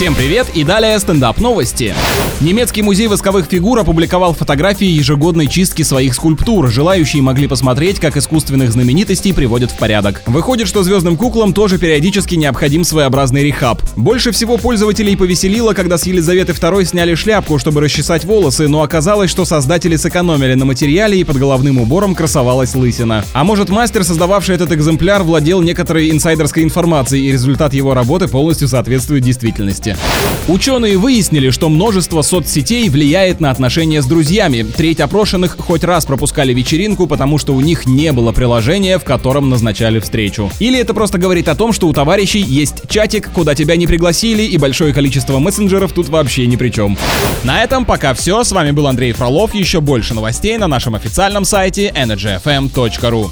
Всем привет и далее стендап новости. Немецкий музей восковых фигур опубликовал фотографии ежегодной чистки своих скульптур. Желающие могли посмотреть, как искусственных знаменитостей приводят в порядок. Выходит, что звездным куклам тоже периодически необходим своеобразный рехаб. Больше всего пользователей повеселило, когда с Елизаветы II сняли шляпку, чтобы расчесать волосы, но оказалось, что создатели сэкономили на материале и под головным убором красовалась лысина. А может, мастер, создававший этот экземпляр, владел некоторой инсайдерской информацией, и результат его работы полностью соответствует действительности. Ученые выяснили, что множество соцсетей влияет на отношения с друзьями. Треть опрошенных хоть раз пропускали вечеринку, потому что у них не было приложения, в котором назначали встречу. Или это просто говорит о том, что у товарищей есть чатик, куда тебя не пригласили, и большое количество мессенджеров тут вообще ни при чем. На этом пока все. С вами был Андрей Фролов. Еще больше новостей на нашем официальном сайте energyfm.ru.